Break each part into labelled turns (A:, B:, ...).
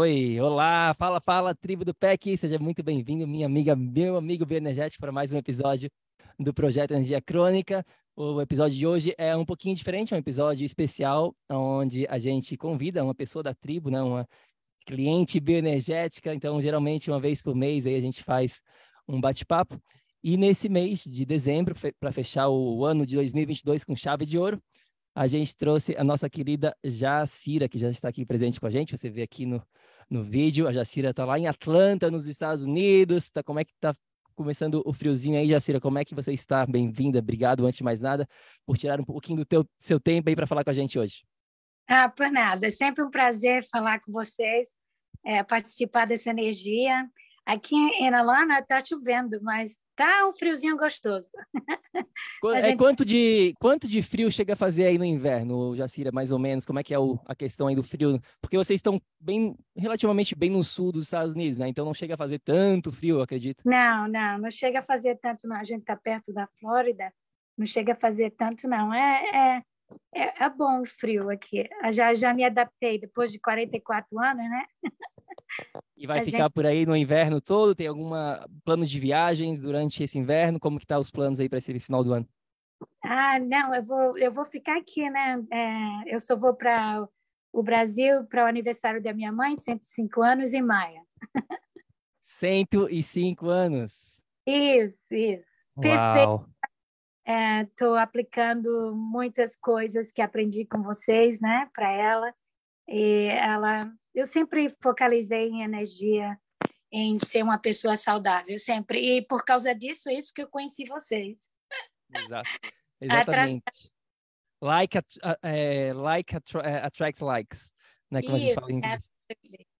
A: Oi, olá, fala, fala, tribo do PEC, seja muito bem-vindo, minha amiga, meu amigo bioenergético, para mais um episódio do Projeto Energia Crônica. O episódio de hoje é um pouquinho diferente, é um episódio especial, onde a gente convida uma pessoa da tribo, né, uma cliente bioenergética, então geralmente uma vez por mês aí a gente faz um bate-papo. E nesse mês de dezembro, para fechar o ano de 2022 com chave de ouro, a gente trouxe a nossa querida Jacira, que já está aqui presente com a gente. Você vê aqui no, no vídeo. A Jacira está lá em Atlanta, nos Estados Unidos. Tá, como é que está começando o friozinho aí, Jacira? Como é que você está? Bem-vinda. Obrigado, antes de mais nada, por tirar um pouquinho do teu, seu tempo aí para falar com a gente hoje.
B: Ah, por nada. É sempre um prazer falar com vocês, é, participar dessa energia. Aqui em Alana está chovendo, mas tá um friozinho gostoso.
A: É, gente... quanto, de, quanto de frio chega a fazer aí no inverno, Jacira, mais ou menos? Como é que é o, a questão aí do frio? Porque vocês estão bem, relativamente bem no sul dos Estados Unidos, né? Então não chega a fazer tanto frio, acredito.
B: Não, não, não chega a fazer tanto, não. A gente está perto da Flórida, não chega a fazer tanto, não. É, é, é, é bom o frio aqui. Eu já, já me adaptei depois de 44 anos, né?
A: E vai a ficar gente... por aí no inverno todo? Tem algum plano de viagens durante esse inverno? Como que tá os planos aí para esse final do ano?
B: Ah, não, eu vou, eu vou ficar aqui, né? É, eu só vou para o Brasil para o aniversário da minha mãe, 105 anos, em maio.
A: 105 anos.
B: Isso, isso. Uau. Perfeito. Estou é, aplicando muitas coisas que aprendi com vocês, né, para ela. E ela eu sempre focalizei em energia, em ser uma pessoa saudável, sempre. E por causa disso, é isso que eu conheci vocês.
A: Exato. Exatamente. like, é, like é, attract likes, né? Como isso, a gente fala em inglês.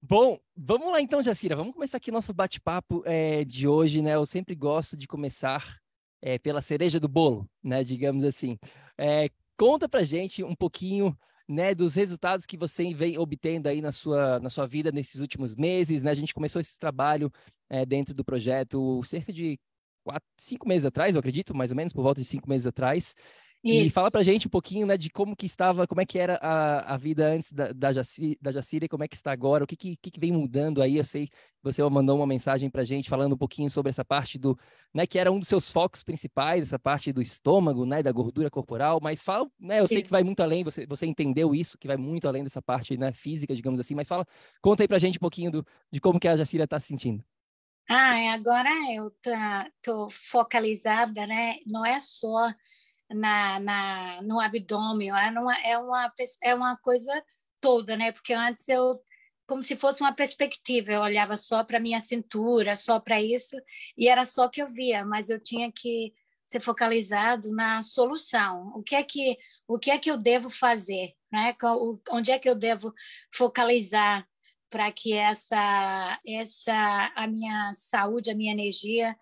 A: Bom, vamos lá então, Jacira. Vamos começar aqui nosso bate-papo é, de hoje, né? Eu sempre gosto de começar é, pela cereja do bolo, né? Digamos assim. É, conta pra gente um pouquinho né, dos resultados que você vem obtendo aí na sua, na sua vida nesses últimos meses, né? A gente começou esse trabalho é, dentro do projeto cerca de quatro, cinco meses atrás, eu acredito, mais ou menos, por volta de cinco meses atrás. Isso. E fala pra gente um pouquinho, né, de como que estava, como é que era a, a vida antes da, da, Jaci, da Jacira e como é que está agora, o que que, que vem mudando aí, eu sei que você mandou uma mensagem pra gente falando um pouquinho sobre essa parte do, né, que era um dos seus focos principais, essa parte do estômago, né, da gordura corporal, mas fala, né, eu Sim. sei que vai muito além, você, você entendeu isso, que vai muito além dessa parte, né, física, digamos assim, mas fala, conta aí pra gente um pouquinho do, de como que a Jacira está se sentindo.
B: Ah, agora eu tá, tô focalizada, né, não é só na, na, no abdômen, é uma, é, uma, é uma coisa toda, né? Porque antes eu, como se fosse uma perspectiva, eu olhava só para minha cintura, só para isso, e era só que eu via, mas eu tinha que ser focalizado na solução. O que é que, o que, é que eu devo fazer? Né? Onde é que eu devo focalizar para que essa, essa a minha saúde, a minha energia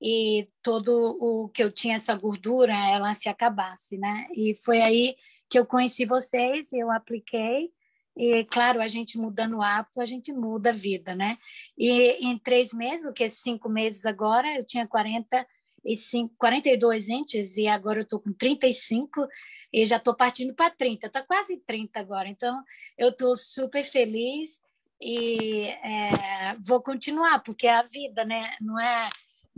B: e todo o que eu tinha essa gordura ela se acabasse, né? E foi aí que eu conheci vocês, eu apliquei e claro a gente mudando o hábito a gente muda a vida, né? E em três meses, o que é cinco meses agora, eu tinha 45, 42 antes e agora eu estou com 35 e já estou partindo para 30, está quase 30 agora. Então, eu estou super feliz e é, vou continuar, porque é a vida, né? Não é,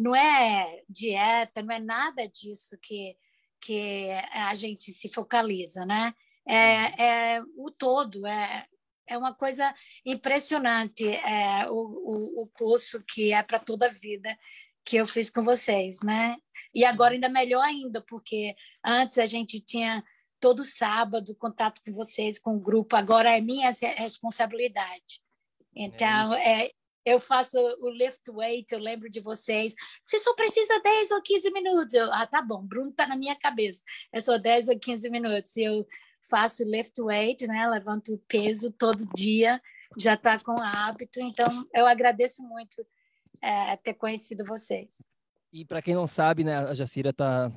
B: não é dieta, não é nada disso que, que a gente se focaliza, né? É, uhum. é o todo, é, é uma coisa impressionante é, o, o, o curso que é para toda a vida que eu fiz com vocês, né? E agora ainda melhor ainda, porque antes a gente tinha todo sábado contato com vocês, com o grupo, agora é minha responsabilidade. Então, é, é eu faço o lift weight, eu lembro de vocês. Você só precisa 10 ou 15 minutos. Eu, ah, tá bom, Bruno tá na minha cabeça. É só 10 ou 15 minutos. Eu faço lift weight, né? Levanto peso todo dia, já tá com hábito. Então, eu agradeço muito é, ter conhecido vocês.
A: E para quem não sabe, né, a Jacira tá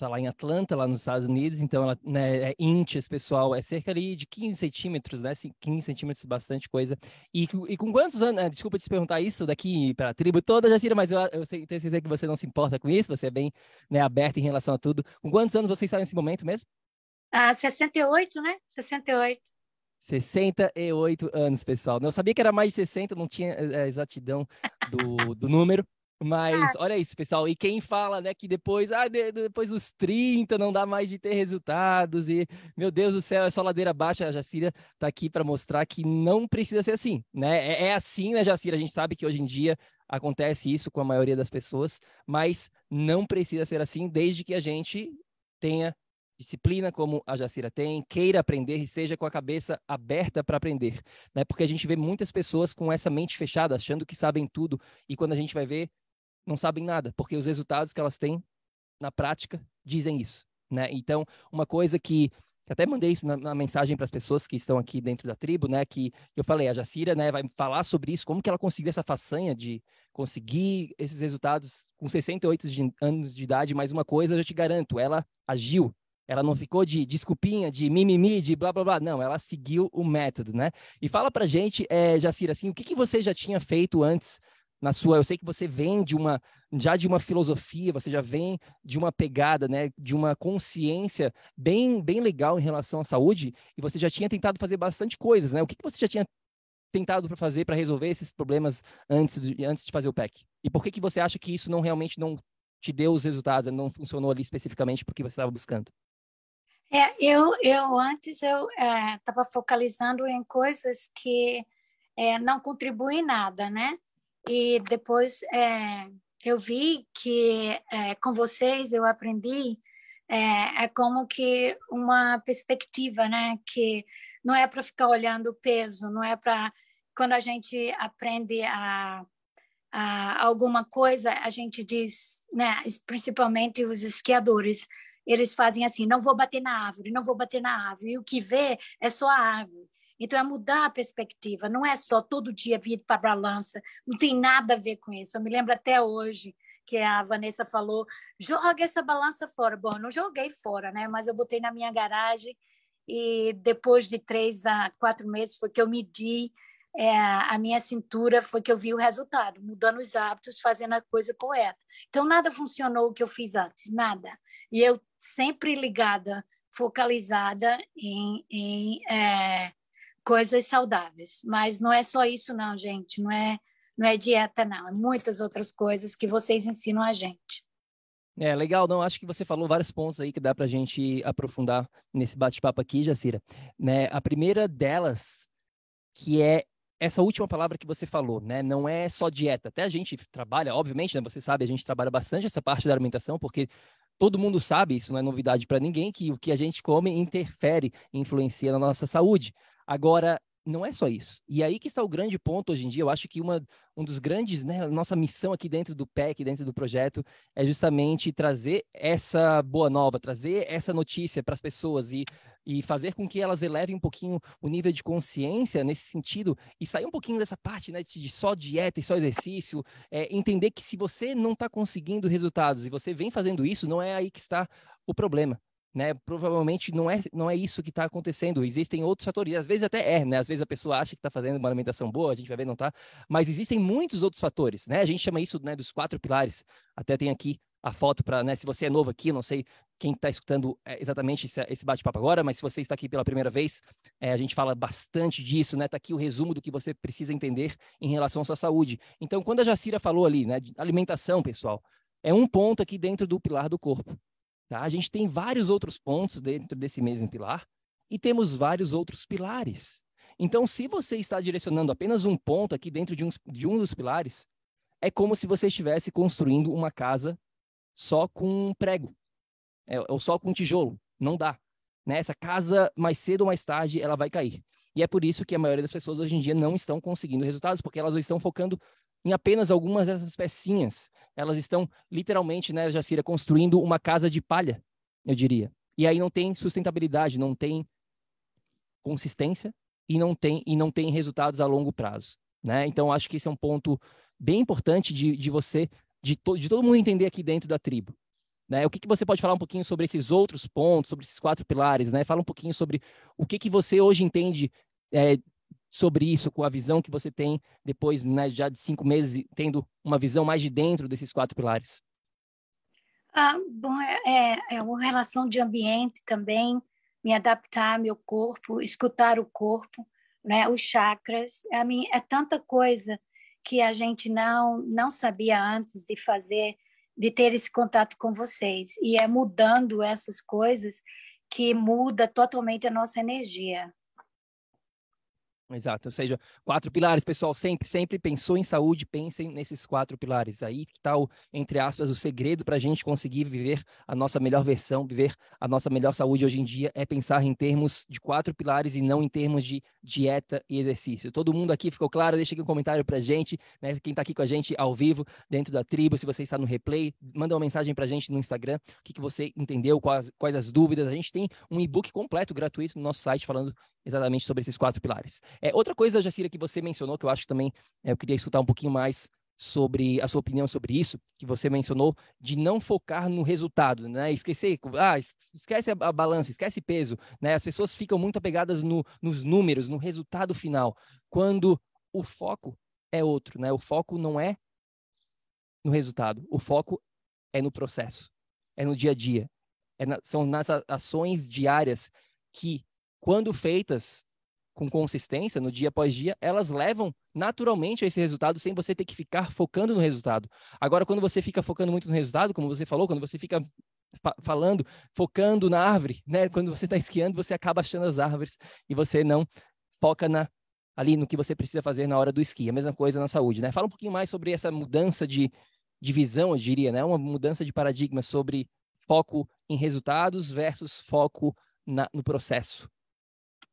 A: tá lá em Atlanta, lá nos Estados Unidos, então ela né, é inches, pessoal, é cerca ali de 15 centímetros, né? 15 centímetros, bastante coisa. E, e com quantos anos, né, desculpa te perguntar isso daqui para a tribo toda, Jacira, mas eu, eu sei, tenho certeza que você não se importa com isso, você é bem né, aberta em relação a tudo. Com quantos anos você está nesse momento mesmo?
B: Ah, 68, né? 68.
A: 68 anos, pessoal. Eu sabia que era mais de 60, não tinha é, exatidão do, do número, mas ah. olha isso, pessoal. E quem fala, né, que depois, ah, de, depois dos 30 não dá mais de ter resultados e, meu Deus do céu, é só ladeira baixa. A Jacira tá aqui para mostrar que não precisa ser assim, né? É, é, assim, né, Jacira? A gente sabe que hoje em dia acontece isso com a maioria das pessoas, mas não precisa ser assim desde que a gente tenha disciplina como a Jacira tem, queira aprender, esteja com a cabeça aberta para aprender, né? Porque a gente vê muitas pessoas com essa mente fechada, achando que sabem tudo, e quando a gente vai ver, não sabem nada, porque os resultados que elas têm na prática dizem isso, né? Então, uma coisa que até mandei isso na, na mensagem para as pessoas que estão aqui dentro da tribo, né? Que eu falei, a Jacira, né, vai falar sobre isso, como que ela conseguiu essa façanha de conseguir esses resultados com 68 de, anos de idade, mas uma coisa eu te garanto, ela agiu, ela não ficou de desculpinha, de mimimi, de blá blá blá. Não, ela seguiu o método, né? E fala pra gente, é, Jacira, assim, o que, que você já tinha feito antes na sua. Eu sei que você vem de uma já de uma filosofia, você já vem de uma pegada, né, de uma consciência bem bem legal em relação à saúde, e você já tinha tentado fazer bastante coisas, né? O que, que você já tinha tentado para fazer para resolver esses problemas antes de, antes de fazer o PEC? E por que que você acha que isso não realmente não te deu os resultados, não funcionou ali especificamente porque você estava buscando?
B: É, eu, eu antes eu estava é, focalizando em coisas que é, não contribuem nada, né? E depois é, eu vi que é, com vocês eu aprendi é, é, como que uma perspectiva, né? Que não é para ficar olhando o peso, não é para quando a gente aprende a, a alguma coisa, a gente diz, né? Principalmente os esquiadores eles fazem assim: não vou bater na árvore, não vou bater na árvore. E o que vê é só a árvore. Então, é mudar a perspectiva, não é só todo dia vir para a balança, não tem nada a ver com isso. Eu me lembro até hoje que a Vanessa falou: joga essa balança fora. Bom, não joguei fora, né? mas eu botei na minha garagem e depois de três a quatro meses foi que eu medi é, a minha cintura, foi que eu vi o resultado, mudando os hábitos, fazendo a coisa correta. Então, nada funcionou o que eu fiz antes, nada. E eu sempre ligada, focalizada em, em é, coisas saudáveis. Mas não é só isso, não, gente. Não é, não é dieta, não. É muitas outras coisas que vocês ensinam a gente.
A: É, legal, não, acho que você falou vários pontos aí que dá para a gente aprofundar nesse bate-papo aqui, Jacira. Né, a primeira delas, que é essa última palavra que você falou, né? Não é só dieta. Até a gente trabalha, obviamente, né? Você sabe, a gente trabalha bastante essa parte da alimentação, porque todo mundo sabe, isso não é novidade para ninguém, que o que a gente come interfere, influencia na nossa saúde. Agora, não é só isso. E aí que está o grande ponto hoje em dia. Eu acho que uma, um dos grandes, né, nossa missão aqui dentro do PEC, dentro do projeto, é justamente trazer essa boa nova, trazer essa notícia para as pessoas e e fazer com que elas elevem um pouquinho o nível de consciência nesse sentido e sair um pouquinho dessa parte né, de só dieta e só exercício, é, entender que se você não está conseguindo resultados e você vem fazendo isso, não é aí que está o problema. Né, provavelmente não é, não é isso que está acontecendo. Existem outros fatores, às vezes até é, né? Às vezes a pessoa acha que está fazendo uma alimentação boa, a gente vai ver não está, mas existem muitos outros fatores, né? A gente chama isso né, dos quatro pilares. Até tem aqui a foto para, né, se você é novo aqui, não sei quem está escutando é, exatamente esse, bate-papo agora, mas se você está aqui pela primeira vez, é, a gente fala bastante disso, né? Está aqui o resumo do que você precisa entender em relação à sua saúde. Então, quando a Jacira falou ali, né, de alimentação, pessoal, é um ponto aqui dentro do pilar do corpo. Tá? A gente tem vários outros pontos dentro desse mesmo pilar e temos vários outros pilares. Então, se você está direcionando apenas um ponto aqui dentro de um, de um dos pilares, é como se você estivesse construindo uma casa só com um prego, é, ou só com um tijolo. Não dá. Né? Essa casa, mais cedo ou mais tarde, ela vai cair. E é por isso que a maioria das pessoas hoje em dia não estão conseguindo resultados, porque elas estão focando em apenas algumas dessas pecinhas. Elas estão literalmente, né, Jacira, construindo uma casa de palha, eu diria. E aí não tem sustentabilidade, não tem consistência e não tem e não tem resultados a longo prazo, né? Então acho que esse é um ponto bem importante de, de você de, to, de todo mundo entender aqui dentro da tribo. Né? O que, que você pode falar um pouquinho sobre esses outros pontos, sobre esses quatro pilares, né? Fala um pouquinho sobre o que, que você hoje entende é, sobre isso, com a visão que você tem depois, né, já de cinco meses, tendo uma visão mais de dentro desses quatro pilares?
B: Ah, bom, é, é, é uma relação de ambiente também, me adaptar ao meu corpo, escutar o corpo, né, os chakras, a mim é tanta coisa que a gente não não sabia antes de fazer, de ter esse contato com vocês e é mudando essas coisas que muda totalmente a nossa energia.
A: Exato, ou seja, quatro pilares, pessoal, sempre, sempre pensou em saúde, pensem nesses quatro pilares. Aí que está, entre aspas, o segredo para a gente conseguir viver a nossa melhor versão, viver a nossa melhor saúde hoje em dia, é pensar em termos de quatro pilares e não em termos de dieta e exercício. Todo mundo aqui ficou claro? Deixa aqui um comentário para a gente, né? quem está aqui com a gente ao vivo, dentro da tribo, se você está no replay, manda uma mensagem para a gente no Instagram, o que, que você entendeu, quais, quais as dúvidas. A gente tem um e-book completo, gratuito, no nosso site, falando exatamente sobre esses quatro pilares. É, outra coisa, Jacira, que você mencionou, que eu acho que também é, eu queria escutar um pouquinho mais sobre a sua opinião sobre isso, que você mencionou, de não focar no resultado, né? Esquecer, ah, esquece a, balança, esquece peso, né? As pessoas ficam muito apegadas no, nos números, no resultado final, quando o foco é outro, né? O foco não é no resultado, o foco é no processo, é no dia a dia, é na, são nas ações diárias que quando feitas com consistência, no dia após dia, elas levam naturalmente a esse resultado sem você ter que ficar focando no resultado. Agora, quando você fica focando muito no resultado, como você falou, quando você fica fa falando, focando na árvore, né? Quando você está esquiando, você acaba achando as árvores e você não foca na ali no que você precisa fazer na hora do esqui. A mesma coisa na saúde, né? Fala um pouquinho mais sobre essa mudança de, de visão, eu diria, né? Uma mudança de paradigma sobre foco em resultados versus foco na, no processo.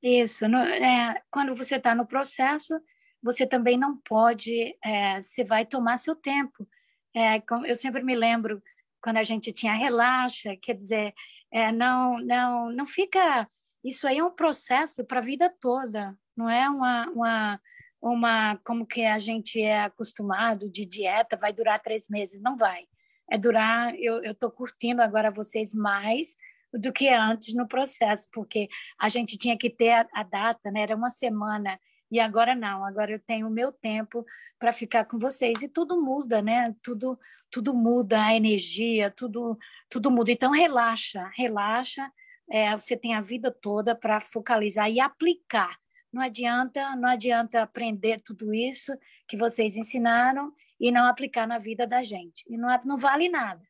B: Isso. No, é, quando você está no processo, você também não pode, é, você vai tomar seu tempo. É, eu sempre me lembro quando a gente tinha relaxa, quer dizer, é, não, não, não fica. Isso aí é um processo para a vida toda, não é uma, uma, uma como que a gente é acostumado de dieta, vai durar três meses, não vai. É durar. Eu estou curtindo agora vocês mais do que antes no processo, porque a gente tinha que ter a, a data, né? Era uma semana e agora não. Agora eu tenho o meu tempo para ficar com vocês e tudo muda, né? Tudo tudo muda, a energia, tudo tudo muda. Então relaxa, relaxa. É, você tem a vida toda para focalizar e aplicar. Não adianta, não adianta aprender tudo isso que vocês ensinaram e não aplicar na vida da gente. E não, não vale nada.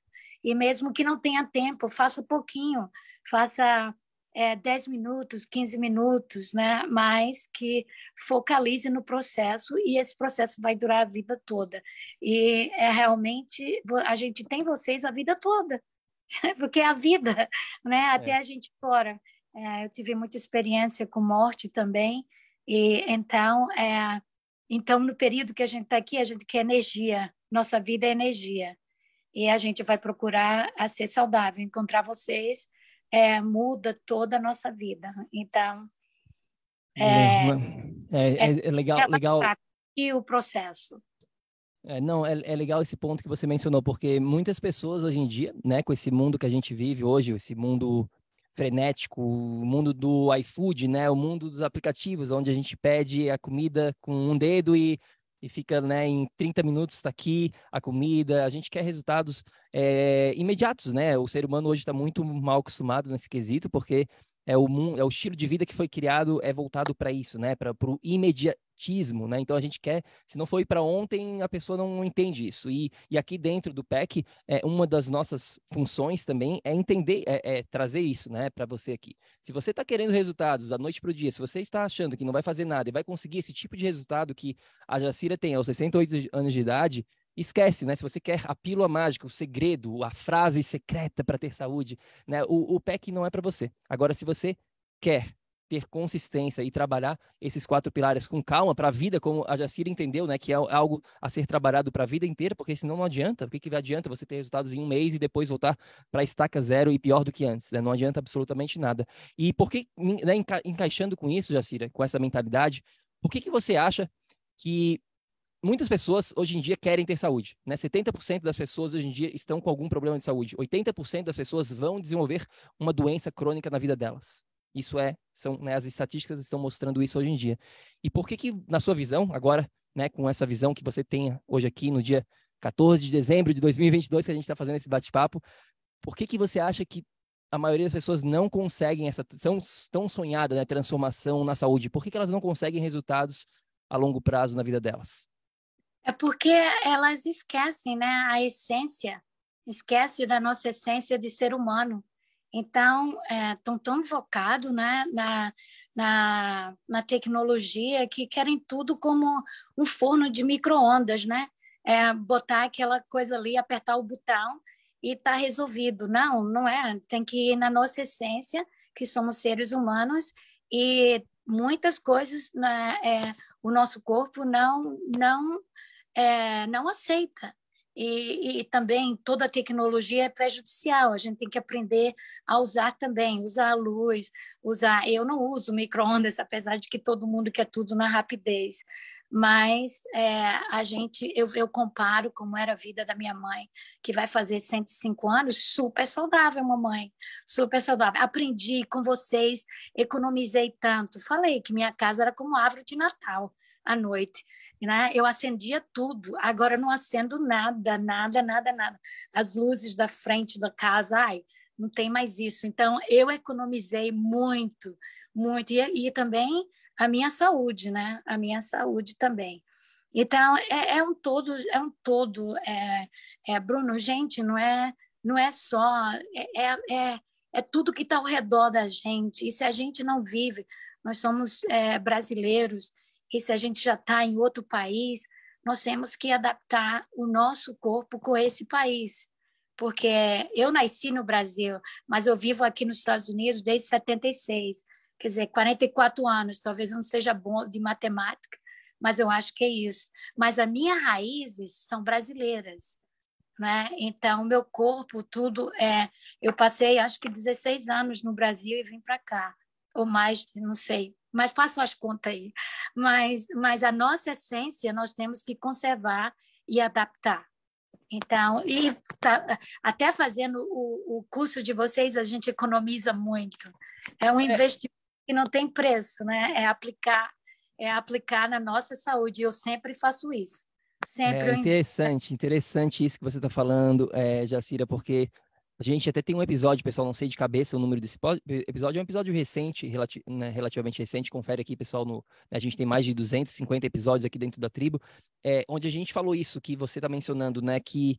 B: E mesmo que não tenha tempo, faça pouquinho, faça é, 10 minutos, 15 minutos, né? mas que focalize no processo e esse processo vai durar a vida toda. E é realmente, a gente tem vocês a vida toda, porque é a vida, né? até é. a gente fora. É, eu tive muita experiência com morte também, e então, é, então no período que a gente está aqui, a gente quer energia, nossa vida é energia e a gente vai procurar a ser saudável. Encontrar vocês é, muda toda a nossa vida. Então,
A: é, é, é, é legal, é legal.
B: E o processo.
A: É, não, é, é legal esse ponto que você mencionou, porque muitas pessoas hoje em dia, né, com esse mundo que a gente vive hoje, esse mundo frenético, o mundo do iFood, né, o mundo dos aplicativos, onde a gente pede a comida com um dedo e e fica né, em 30 minutos está aqui a comida. A gente quer resultados é, imediatos, né? O ser humano hoje está muito mal acostumado nesse quesito, porque é o, é o estilo de vida que foi criado é voltado para isso, né? Para o imediatismo, né? Então a gente quer, se não foi para ontem, a pessoa não entende isso. E, e aqui dentro do PEC, é, uma das nossas funções também é entender, é, é trazer isso, né? Para você aqui. Se você está querendo resultados da noite para o dia, se você está achando que não vai fazer nada e vai conseguir esse tipo de resultado que a Jacira tem aos 68 anos de idade, esquece, né? Se você quer a pílula mágica, o segredo, a frase secreta para ter saúde, né? O, o PEC não é para você. Agora, se você quer ter consistência e trabalhar esses quatro pilares com calma para a vida, como a Jacira entendeu, né, que é algo a ser trabalhado para a vida inteira, porque senão não adianta. O que, que adianta você ter resultados em um mês e depois voltar para estaca zero e pior do que antes? Né? Não adianta absolutamente nada. E por que, né, enca encaixando com isso, Jacira, com essa mentalidade, por que, que você acha que muitas pessoas hoje em dia querem ter saúde, né? 70% das pessoas hoje em dia estão com algum problema de saúde. 80% das pessoas vão desenvolver uma doença crônica na vida delas. Isso é, são, né, as estatísticas estão mostrando isso hoje em dia. E por que que, na sua visão, agora, né, com essa visão que você tem hoje aqui no dia 14 de dezembro de 2022, que a gente está fazendo esse bate-papo, por que que você acha que a maioria das pessoas não conseguem essa tão, tão sonhada né, transformação na saúde? Por que, que elas não conseguem resultados a longo prazo na vida delas?
B: É porque elas esquecem, né, a essência, esquece da nossa essência de ser humano. Então, estão é, tão focados né, na, na, na tecnologia que querem tudo como um forno de micro-ondas, né? É, botar aquela coisa ali, apertar o botão e está resolvido. Não, não é. Tem que ir na nossa essência, que somos seres humanos, e muitas coisas né, é, o nosso corpo não, não é, não aceita. E, e, também toda a tecnologia é prejudicial. A gente tem que aprender a usar também, usar a luz, usar. Eu não uso microondas, apesar de que todo mundo quer tudo na rapidez. Mas é, a gente, eu, eu comparo como era a vida da minha mãe, que vai fazer 105 anos, super saudável, mamãe, super saudável. Aprendi com vocês, economizei tanto. Falei que minha casa era como árvore de Natal à noite. Né? Eu acendia tudo, agora não acendo nada, nada, nada, nada. As luzes da frente da casa, ai, não tem mais isso. Então, eu economizei muito, muito. E, e também a minha saúde, né? A minha saúde também. Então, é, é um todo, é um todo, é, é, Bruno, gente, não é, não é só, é, é, é, é tudo que está ao redor da gente. E se a gente não vive, nós somos é, brasileiros, e se a gente já está em outro país, nós temos que adaptar o nosso corpo com esse país. Porque eu nasci no Brasil, mas eu vivo aqui nos Estados Unidos desde 76, quer dizer, 44 anos. Talvez não seja bom de matemática, mas eu acho que é isso. Mas as minhas raízes são brasileiras. Né? Então, meu corpo, tudo é. Eu passei, acho que 16 anos no Brasil e vim para cá, ou mais, não sei, mas façam as contas aí. Mas, mas a nossa essência nós temos que conservar e adaptar. Então, e tá, até fazendo o, o curso de vocês, a gente economiza muito. É um é. investimento que não tem preço, né? É aplicar, é aplicar na nossa saúde. Eu sempre faço isso. Sempre
A: é interessante, interessante isso que você está falando, é, Jacira, porque a gente até tem um episódio, pessoal, não sei de cabeça o número desse episódio, é um episódio recente, relati né, relativamente recente, confere aqui, pessoal, no, né, a gente tem mais de 250 episódios aqui dentro da tribo, é, onde a gente falou isso que você está mencionando, né, que,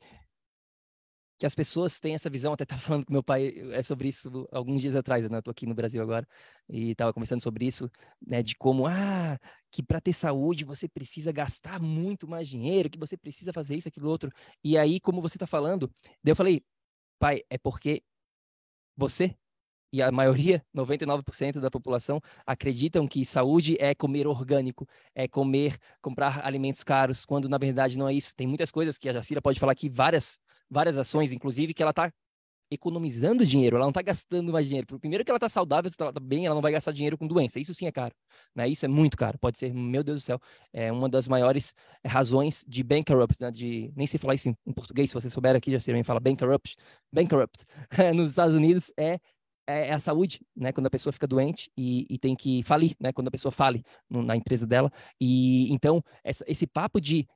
A: que as pessoas têm essa visão, até estava falando com meu pai é sobre isso alguns dias atrás, né, eu tô aqui no Brasil agora, e estava conversando sobre isso, né, de como, ah, que para ter saúde você precisa gastar muito mais dinheiro, que você precisa fazer isso, aquilo, outro, e aí, como você está falando, daí eu falei, Pai, é porque você e a maioria, 99% da população, acreditam que saúde é comer orgânico, é comer, comprar alimentos caros, quando na verdade não é isso. Tem muitas coisas que a Jacira pode falar aqui, várias, várias ações, inclusive, que ela está economizando dinheiro, ela não está gastando mais dinheiro. Primeiro que ela está saudável, está bem, ela não vai gastar dinheiro com doença. Isso sim é caro, né? Isso é muito caro. Pode ser, meu Deus do céu, é uma das maiores razões de bankrupt, né? De nem sei falar isso em, português, se você souber aqui já se fala bankrupt, bankrupt nos Estados Unidos é é, é, a saúde, né? Quando a pessoa fica doente e, e tem que falir, né? Quando a pessoa fale no, na empresa dela. E então, essa, esse papo de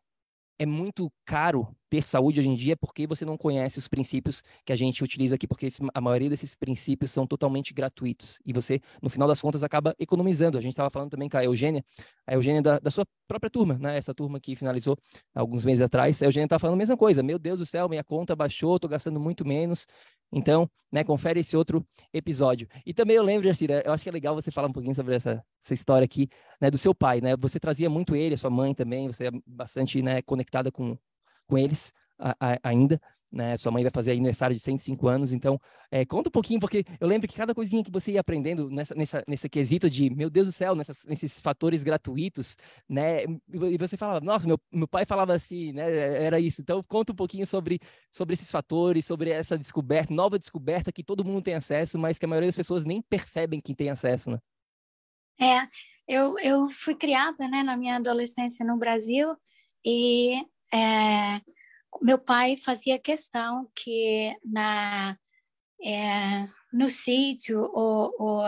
A: é muito caro ter saúde hoje em dia porque você não conhece os princípios que a gente utiliza aqui, porque a maioria desses princípios são totalmente gratuitos. E você, no final das contas, acaba economizando. A gente estava falando também com a Eugênia, a Eugênia da, da, sua própria turma, né? Essa turma que finalizou alguns meses atrás. A Eugênia estava falando a mesma coisa. Meu Deus do céu, minha conta baixou, estou gastando muito menos. Então, né, confere esse outro episódio. E também eu lembro, Jacira, eu acho que é legal você falar um pouquinho sobre essa, essa história aqui, né, do seu pai, né? Você trazia muito ele, a sua mãe também, você é bastante, né, conectada com, com eles a, a, ainda né? Sua mãe vai fazer aniversário de 105 anos, então é, conta um pouquinho, porque eu lembro que cada coisinha que você ia aprendendo nessa, nessa, nesse quesito de, meu Deus do céu, nessas, nesses fatores gratuitos, né? E você falava, nossa, meu, meu pai falava assim, né? Era isso. Então conta um pouquinho sobre, sobre esses fatores, sobre essa descoberta, nova descoberta que todo mundo tem acesso, mas que a maioria das pessoas nem percebem que tem acesso, né?
B: É, eu, eu fui criada, né, na minha adolescência no Brasil e é, meu pai fazia questão que na é, no sítio ou, ou,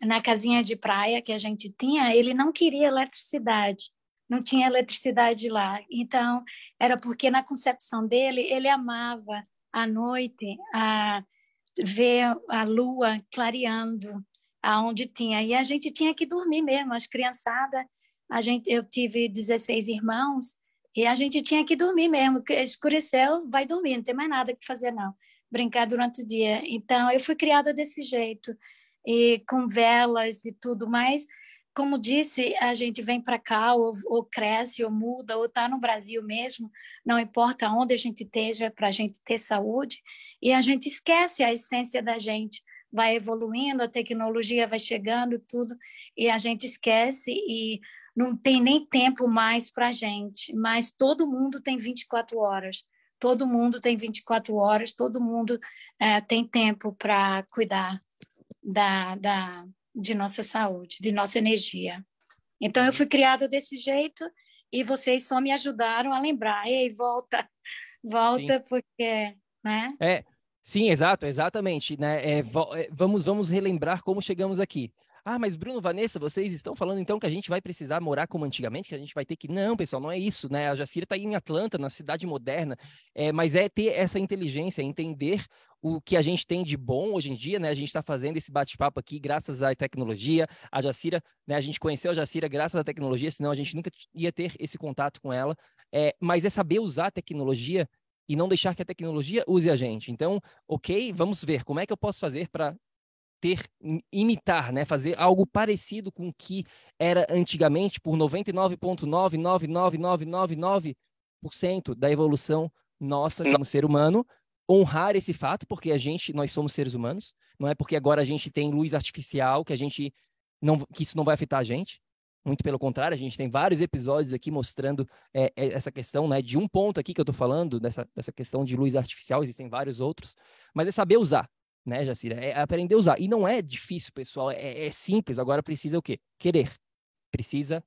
B: na casinha de praia que a gente tinha, ele não queria eletricidade, não tinha eletricidade lá. Então, era porque na concepção dele, ele amava à noite a ver a lua clareando aonde tinha. E a gente tinha que dormir mesmo, as criançadas. A gente, eu tive 16 irmãos e a gente tinha que dormir mesmo, escureceu, vai dormir, não tem mais nada que fazer não, brincar durante o dia. Então eu fui criada desse jeito, e com velas e tudo mais. Como disse, a gente vem para cá ou, ou, cresce ou muda ou está no Brasil mesmo, não importa onde a gente esteja para a gente ter saúde, e a gente esquece a essência da gente vai evoluindo, a tecnologia vai chegando, tudo, e a gente esquece e não tem nem tempo mais para a gente, mas todo mundo tem 24 horas. Todo mundo tem 24 horas, todo mundo é, tem tempo para cuidar da, da, de nossa saúde, de nossa energia. Então, eu fui criada desse jeito e vocês só me ajudaram a lembrar. Ei, volta, volta, sim. porque. Né?
A: É, sim, exato, exatamente. Né? É, é, vamos, vamos relembrar como chegamos aqui. Ah, mas Bruno, Vanessa, vocês estão falando então que a gente vai precisar morar como antigamente, que a gente vai ter que. Não, pessoal, não é isso, né? A Jacira está em Atlanta, na cidade moderna, é, mas é ter essa inteligência, entender o que a gente tem de bom hoje em dia, né? A gente está fazendo esse bate-papo aqui graças à tecnologia. A Jacira, né? A gente conheceu a Jacira graças à tecnologia, senão a gente nunca ia ter esse contato com ela. É, mas é saber usar a tecnologia e não deixar que a tecnologia use a gente. Então, ok, vamos ver como é que eu posso fazer para ter, imitar, né, fazer algo parecido com o que era antigamente por 99,99999% da evolução nossa como ser humano, honrar esse fato, porque a gente, nós somos seres humanos, não é porque agora a gente tem luz artificial que a gente não, que isso não vai afetar a gente. Muito pelo contrário, a gente tem vários episódios aqui mostrando é, é essa questão, né, de um ponto aqui que eu estou falando, dessa, dessa questão de luz artificial, existem vários outros, mas é saber usar, né, Jacira? É aprender a usar. E não é difícil, pessoal, é, é simples. Agora precisa o quê? Querer. Precisa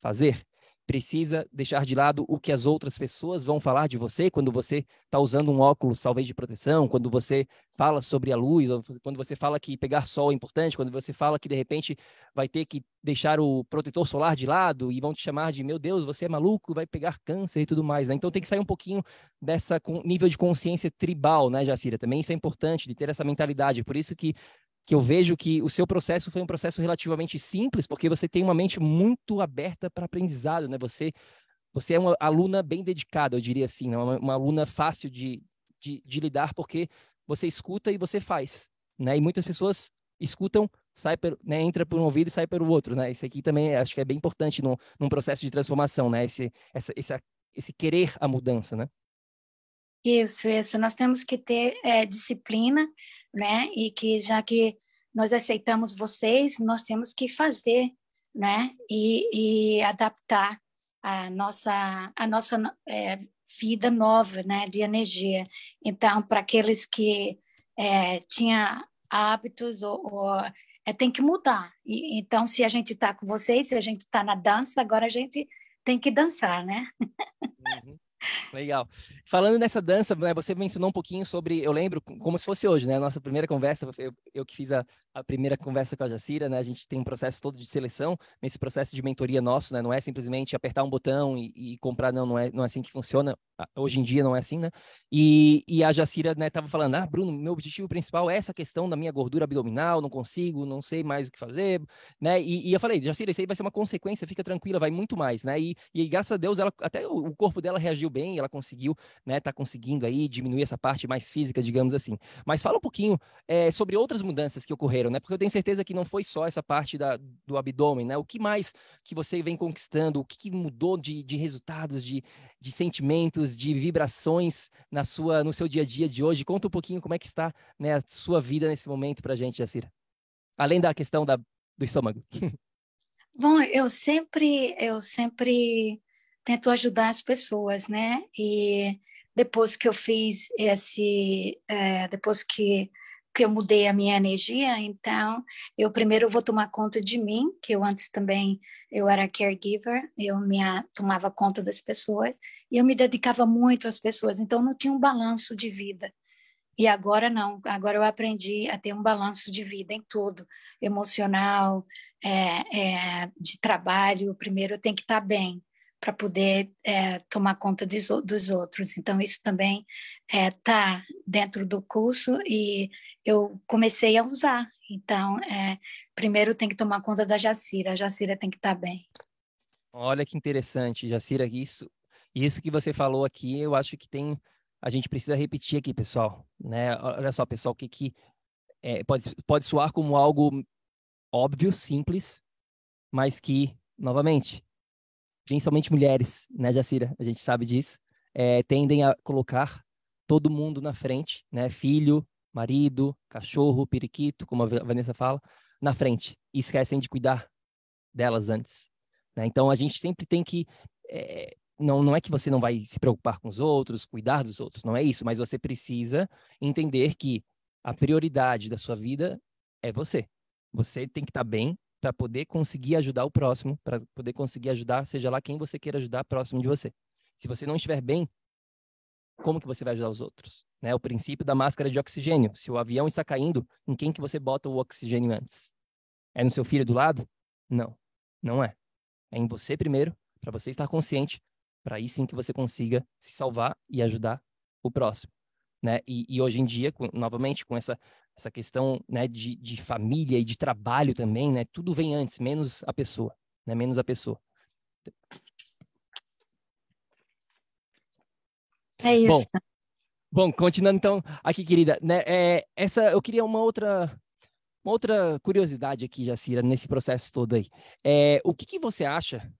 A: fazer precisa deixar de lado o que as outras pessoas vão falar de você quando você está usando um óculos, talvez de proteção, quando você fala sobre a luz, quando você fala que pegar sol é importante, quando você fala que de repente vai ter que deixar o protetor solar de lado e vão te chamar de meu Deus, você é maluco, vai pegar câncer e tudo mais, né? Então tem que sair um pouquinho dessa nível de consciência tribal, né, Jacira? Também isso é importante de ter essa mentalidade. Por isso que que eu vejo que o seu processo foi um processo relativamente simples, porque você tem uma mente muito aberta para aprendizado, né? Você, você é uma aluna bem dedicada, eu diria assim, né? uma, uma aluna fácil de, de, de, lidar, porque você escuta e você faz, né? E muitas pessoas escutam, sai per, né? entra por um ouvido e sai pelo outro, né? Isso aqui também acho que é bem importante num, num processo de transformação, né? Esse, essa, esse, esse querer a mudança, né?
B: Isso, isso. Nós temos que ter é, disciplina, né? E que já que nós aceitamos vocês, nós temos que fazer, né? E, e adaptar a nossa a nossa é, vida nova, né? De energia. Então, para aqueles que é, tinha hábitos ou, ou é, tem que mudar. E, então, se a gente está com vocês, se a gente está na dança, agora a gente tem que dançar, né?
A: Uhum. Legal. Falando nessa dança, né, você mencionou um pouquinho sobre, eu lembro, como se fosse hoje, né? A nossa primeira conversa, eu, eu que fiz a, a, primeira conversa com a Jacira, né? A gente tem um processo todo de seleção, nesse processo de mentoria nosso, né? Não é simplesmente apertar um botão e, e comprar, não, não é, não é assim que funciona. Hoje em dia não é assim, né? E, e a Jacira, né, tava falando, ah, Bruno, meu objetivo principal é essa questão da minha gordura abdominal, não consigo, não sei mais o que fazer, né? E, e eu falei, Jacira, isso aí vai ser uma consequência, fica tranquila, vai muito mais, né? E, e graças a Deus, ela, até o corpo dela reagiu bem, ela conseguiu, né, tá conseguindo aí diminuir essa parte mais física, digamos assim. Mas fala um pouquinho é, sobre outras mudanças que ocorreram, né? Porque eu tenho certeza que não foi só essa parte da, do abdômen, né? O que mais que você vem conquistando, o que, que mudou de, de resultados, de, de sentimentos, de vibrações na sua, no seu dia a dia de hoje? Conta um pouquinho como é que está né, a sua vida nesse momento para a gente, Jacira. Além da questão da, do estômago.
B: Bom, eu sempre, eu sempre tento ajudar as pessoas, né? E depois que eu fiz esse, é, depois que que eu mudei a minha energia, então eu primeiro vou tomar conta de mim, que eu antes também eu era caregiver, eu minha, tomava conta das pessoas e eu me dedicava muito às pessoas, então não tinha um balanço de vida. E agora não, agora eu aprendi a ter um balanço de vida em tudo, emocional, é, é, de trabalho. Primeiro eu tenho que estar bem, para poder é, tomar conta dos, dos, outros. Então, isso também está é, tá dentro do curso e eu comecei a usar. Então, é, primeiro tem que tomar conta da Jacira, a Jacira tem que estar tá bem.
A: Olha que interessante, Jacira, isso, isso que você falou aqui, eu acho que tem, a gente precisa repetir aqui, pessoal, né? Olha só, pessoal, que que é, pode, pode soar como algo óbvio, simples, mas que, novamente, principalmente mulheres, né, Jacira? A gente sabe disso, é, tendem a colocar todo mundo na frente, né? Filho, marido, cachorro, periquito, como a Vanessa fala, na frente. E esquecem de cuidar delas antes. Né? Então a gente sempre tem que. É, não, não é que você não vai se preocupar com os outros, cuidar dos outros, não é isso, mas você precisa entender que a prioridade da sua vida é você. Você tem que estar bem para poder conseguir ajudar o próximo, para poder conseguir ajudar, seja lá quem você queira ajudar próximo de você. Se você não estiver bem, como que você vai ajudar os outros? Né? O princípio da máscara de oxigênio. Se o avião está caindo, em quem que você bota o oxigênio antes? É no seu filho do lado? Não, não é. É em você primeiro, para você estar consciente, para aí sim que você consiga se salvar e ajudar o próximo. Né? E, e hoje em dia, com, novamente, com essa essa questão né, de, de família e de trabalho também, né? Tudo vem antes, menos a pessoa, né? Menos a pessoa.
B: É isso.
A: Bom, bom continuando então aqui, querida, né? É, essa eu queria uma outra uma outra curiosidade aqui, Jacira, nesse processo todo aí. É, o que, que você acha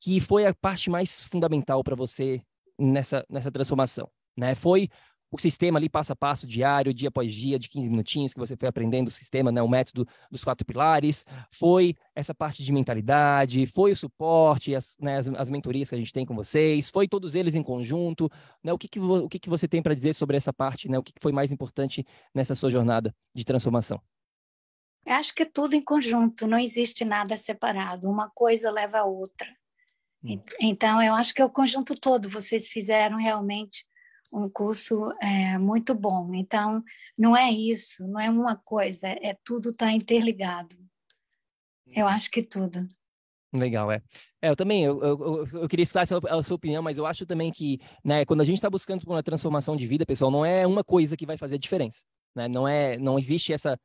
A: que foi a parte mais fundamental para você nessa, nessa transformação? Né? Foi o sistema ali passo a passo, diário, dia após dia, de 15 minutinhos, que você foi aprendendo o sistema, né, o método dos quatro pilares, foi essa parte de mentalidade, foi o suporte, as, né, as, as mentorias que a gente tem com vocês, foi todos eles em conjunto, né, o que, que, o que, que você tem para dizer sobre essa parte, né, o que, que foi mais importante nessa sua jornada de transformação?
B: Eu acho que é tudo em conjunto, não existe nada separado, uma coisa leva a outra. Hum. Então, eu acho que é o conjunto todo, vocês fizeram realmente um curso é, muito bom. Então, não é isso, não é uma coisa, é tudo está interligado. Eu acho que tudo.
A: Legal, é. é eu também, eu, eu, eu queria citar a sua opinião, mas eu acho também que, né, quando a gente está buscando uma transformação de vida, pessoal, não é uma coisa que vai fazer a diferença, né? Não é, não existe essa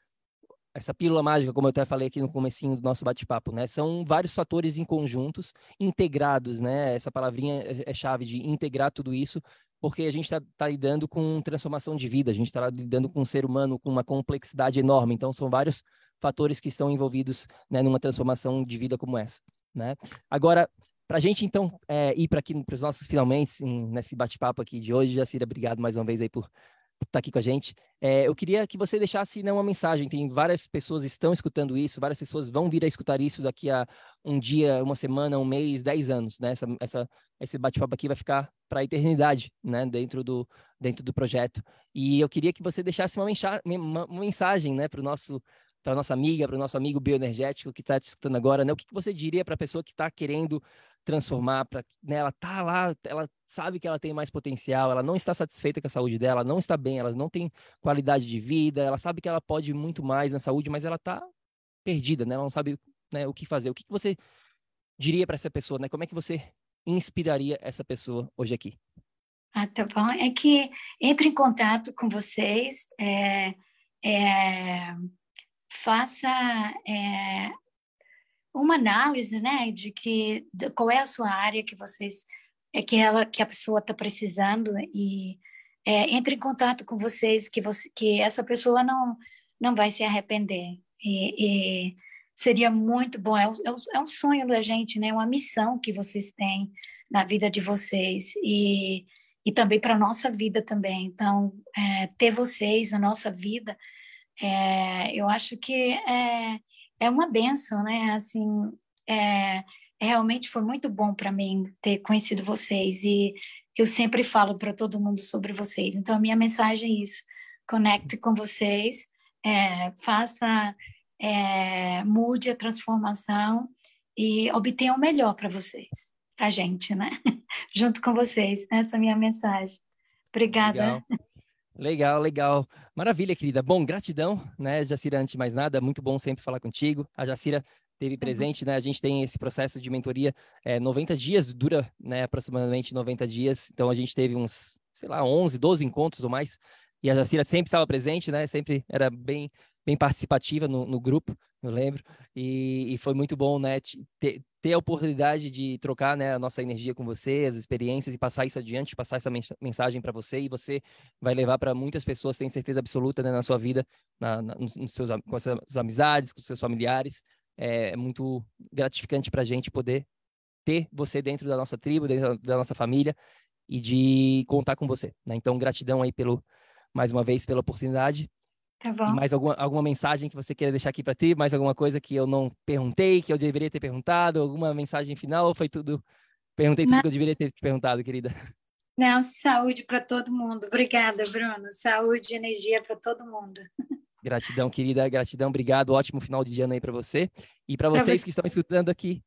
A: essa pílula mágica, como eu até falei aqui no comecinho do nosso bate-papo, né? São vários fatores em conjuntos, integrados, né? Essa palavrinha é, é chave de integrar tudo isso porque a gente está tá lidando com transformação de vida, a gente está lidando com um ser humano com uma complexidade enorme. Então, são vários fatores que estão envolvidos né, numa transformação de vida como essa. Né? Agora, para a gente, então, é, ir para aqui para os nossos finalmente, nesse bate-papo aqui de hoje, Jacira, obrigado mais uma vez aí por estar tá aqui com a gente. É, eu queria que você deixasse né, uma mensagem. Tem várias pessoas estão escutando isso, várias pessoas vão vir a escutar isso daqui a um dia, uma semana, um mês, dez anos. Né? Essa, essa, esse bate-papo aqui vai ficar para a eternidade, né? dentro, do, dentro do projeto. E eu queria que você deixasse uma, uma, uma mensagem né, para o nosso para nossa amiga, para o nosso amigo bioenergético que está te escutando agora, né? O que, que você diria para a pessoa que está querendo transformar, para né, ela tá lá, ela sabe que ela tem mais potencial, ela não está satisfeita com a saúde dela, não está bem, ela não tem qualidade de vida, ela sabe que ela pode muito mais na saúde, mas ela está perdida, né? Ela não sabe né, o que fazer. O que, que você diria para essa pessoa, né? Como é que você inspiraria essa pessoa hoje aqui?
B: Ah, tá bom. É que entre em contato com vocês, é, é, faça é, uma análise, né, de que de qual é a sua área que vocês é que ela que a pessoa está precisando e é, entre em contato com vocês que você que essa pessoa não não vai se arrepender. E, e seria muito bom é, é, é, um sonho da gente né uma missão que vocês têm na vida de vocês e e também para nossa vida também. Então é, ter vocês na nossa vida é, eu acho que é, é uma benção, né? Assim, é, realmente foi muito bom para mim ter conhecido vocês e eu sempre falo para todo mundo sobre vocês. Então, a minha mensagem é isso: conecte com vocês, é, faça, é, mude a transformação e obtenha o melhor para vocês, para a gente, né? Junto com vocês. Essa é a minha mensagem. Obrigada.
A: Legal. Legal, legal. Maravilha, querida. Bom, gratidão, né, Jacira, antes de mais nada, muito bom sempre falar contigo. A Jacira teve uhum. presente, né, a gente tem esse processo de mentoria, é, 90 dias, dura, né, aproximadamente 90 dias, então a gente teve uns, sei lá, 11, 12 encontros ou mais, e a Jacira sempre estava presente, né, sempre era bem, bem participativa no, no grupo, eu lembro, e, e, foi muito bom, né, ter, ter a oportunidade de trocar, né, a nossa energia com você, as experiências e passar isso adiante, passar essa mensagem para você. E você vai levar para muitas pessoas, tenho certeza absoluta, né, na sua vida, na, na, nos seus, com as suas amizades, com os seus familiares, é, é muito gratificante para a gente poder ter você dentro da nossa tribo, dentro da nossa família e de contar com você, né? Então, gratidão aí pelo mais uma vez pela oportunidade
B: Tá bom.
A: E mais alguma, alguma mensagem que você queira deixar aqui para ti? Mais alguma coisa que eu não perguntei, que eu deveria ter perguntado? Alguma mensagem final? Ou foi tudo? Perguntei tudo não. que eu deveria ter te perguntado, querida.
B: Não, saúde para todo mundo. Obrigada, Bruno. Saúde e energia para todo mundo.
A: Gratidão, querida. Gratidão, obrigado. Ótimo final de ano aí para você. E para vocês você... que estão escutando aqui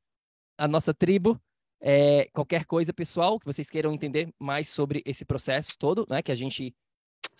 A: a nossa tribo, é, qualquer coisa, pessoal, que vocês queiram entender mais sobre esse processo todo, né, que a gente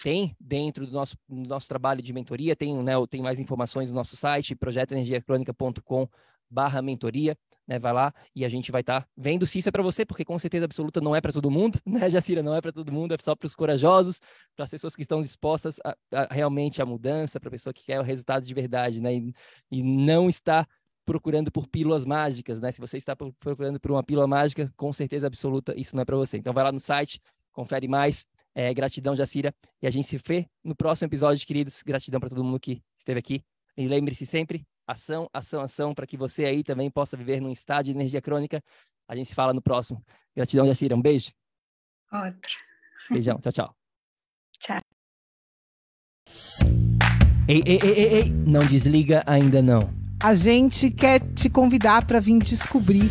A: tem dentro do nosso, do nosso trabalho de mentoria, tem, né, tem mais informações no nosso site, projetoenergiacronica.com barra mentoria, né, vai lá e a gente vai estar tá vendo se isso é para você, porque com certeza absoluta não é para todo mundo, né, Jacira, não é para todo mundo, é só para os corajosos, para as pessoas que estão dispostas a, a realmente a mudança, para a pessoa que quer o resultado de verdade, né, e, e não está procurando por pílulas mágicas, né? Se você está procurando por uma pílula mágica, com certeza absoluta, isso não é para você. Então vai lá no site, confere mais, é, gratidão, Jacira. E a gente se vê no próximo episódio, queridos. Gratidão para todo mundo que esteve aqui. E lembre-se sempre, ação, ação, ação, para que você aí também possa viver num estado de energia crônica. A gente se fala no próximo. Gratidão, Jacira. Um beijo.
B: Outro.
A: Beijão. tchau, tchau.
B: Tchau.
A: Ei, ei, ei, ei, ei, não desliga ainda não.
C: A gente quer te convidar para vir descobrir